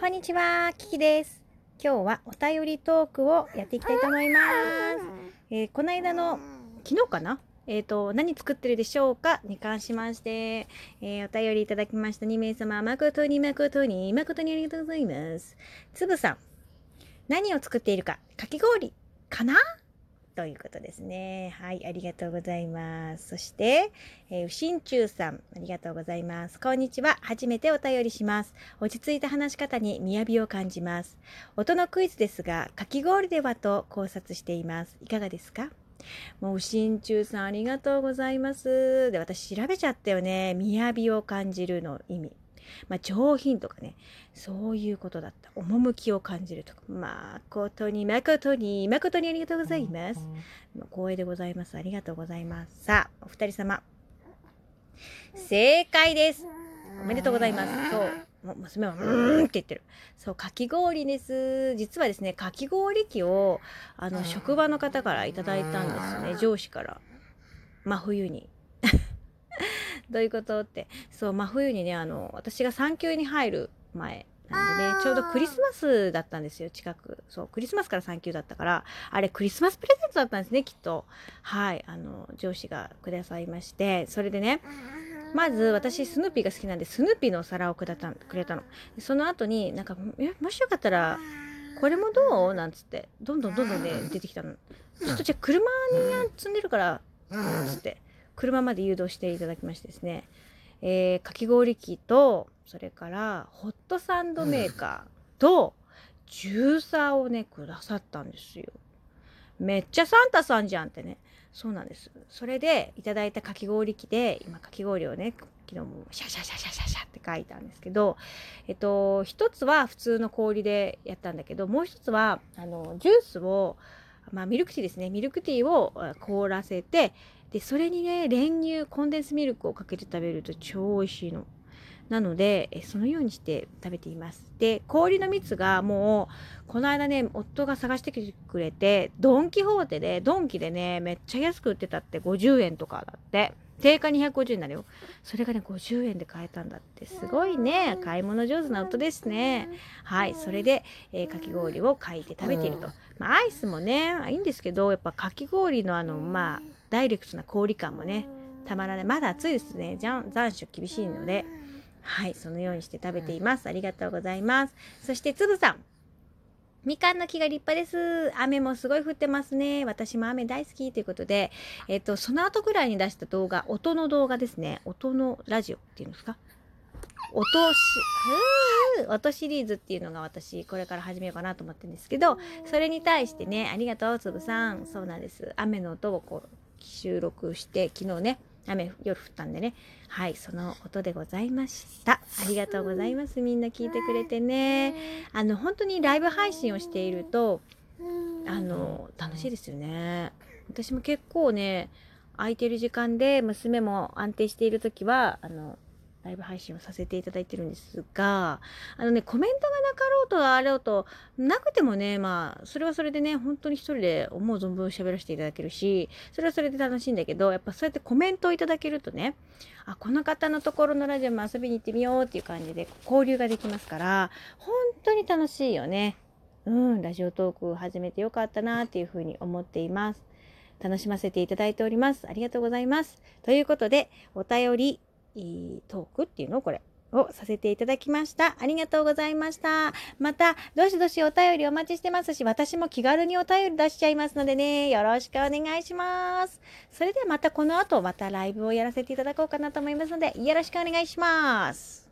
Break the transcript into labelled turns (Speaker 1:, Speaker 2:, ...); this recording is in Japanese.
Speaker 1: こんにちは、キキです。今日はお便りトークをやっていきたいと思います。えーこの間の昨日かな？えっ、と、何作ってるでしょうか？に関しまして、えーお便りいただきました2名様、誠に誠に誠にありがとうございます。つぶさん、何を作っているか、かき氷かな？ということですね。はい、ありがとうございます。そして、えー、うしんちゅうさん、ありがとうございます。こんにちは。初めてお便りします。落ち着いた話し方に雅を感じます。音のクイズですが、かき氷ではと考察しています。いかがですか？もう、心中さんありがとうございます。で、私調べちゃったよね。雅を感じるの意味。まあ、上品とかね、そういうことだった。趣を感じるとか。誠に、誠に、誠にありがとうございます。光栄でございます。ありがとうございます。さあ、お二人様。正解です。おめでとうございます。そう。娘は、うーんって言ってる。そう、かき氷です。実はですね、かき氷機を、あの、職場の方からいただいたんですね。上司から。真冬に。どういうことって。そう、真冬にね、あの、私が産休に入る前なんでね、ちょうどクリスマスだったんですよ、近く。そう、クリスマスから産休だったから、あれクリスマスプレゼントだったんですね、きっと。はい、あの、上司がくださいまして、それでね、まず私スヌーピーが好きなんでスヌーピーのお皿をくれたくれたの。でその後になんかえもしよかったらこれもどう？なんつって。どんどんどんどんね出てきたの。ちょっとじゃあ車に積んでるからつって車まで誘導していただきましてですね、えーかき氷機とそれからホットサンドメーカーとジューサーをねくださったんですよ。めっちゃサンタさんじゃんってね。そうなんです。それでいただいたかき氷機で今かき氷をね昨日もシャシャシャシャシャシャって書いたんですけど、えっと一つは普通の氷でやったんだけど、もう一つはあのジュースをまあミルクティーですね、ミルクティーを凍らせて、でそれにね練乳コンデンスミルクをかけて食べると超美味しいの。なのでそのようにして食べています。で氷の蜜がもうこの間ね夫が探してきてくれてドン・キホーテでドンキでねめっちゃ安く売ってたって50円とかだって定価250円になるよ。それがね50円で買えたんだって。すごいね。買い物上手な夫ですね。はい。それで、えーかき氷を買いて食べていると、まあ、アイスもねいいんですけどやっぱかき氷のあのまあダイレクトな氷感もねたまらない。まだ暑いですね。じゃん残暑厳しいので。はい、そのようにして食べています。ありがとうございます。そして、つぶさん。みかんの木が立派です。雨もすごい降ってますね。私も雨大好きということで、えっと、その後ぐらいに出した動画、音の動画ですね。音のラジオっていうんですか？音し、音シリーズっていうのが私、これから始めようかなと思ってるんですけど、それに対してね、ありがとう、つぶさん。そうなんです。雨の音をこう、収録して、昨日ね、雨夜降ったんでね。はいその音でございました。ありがとうございます。みんな聞いてくれてね。あの本当にライブ配信をしているとあの楽しいですよね。私も結構ね空いてる時間で娘も安定している時はあのライブ配信をさせていただいてるんですがあのねコメントがなかろうとあろうとなくてもねまあそれはそれでね本当に一人で思う存分喋らせていただけるしそれはそれで楽しいんだけどやっぱそうやってコメントをいただけるとねあこの方のところのラジオも遊びに行ってみようっていう感じで交流ができますから本当に楽しいよね。うんラジオトーク始めてよかったなっていうふうに思っています。楽しませていただいております。ありがとうございます。ということでお便りトークっていうのこれをさせていただきました。ありがとうございました。また、どしどしお便りお待ちしてますし、私も気軽にお便り出しちゃいますのでね、よろしくお願いします。それではまたこの後、またライブをやらせていただこうかなと思いますので、よろしくお願いします。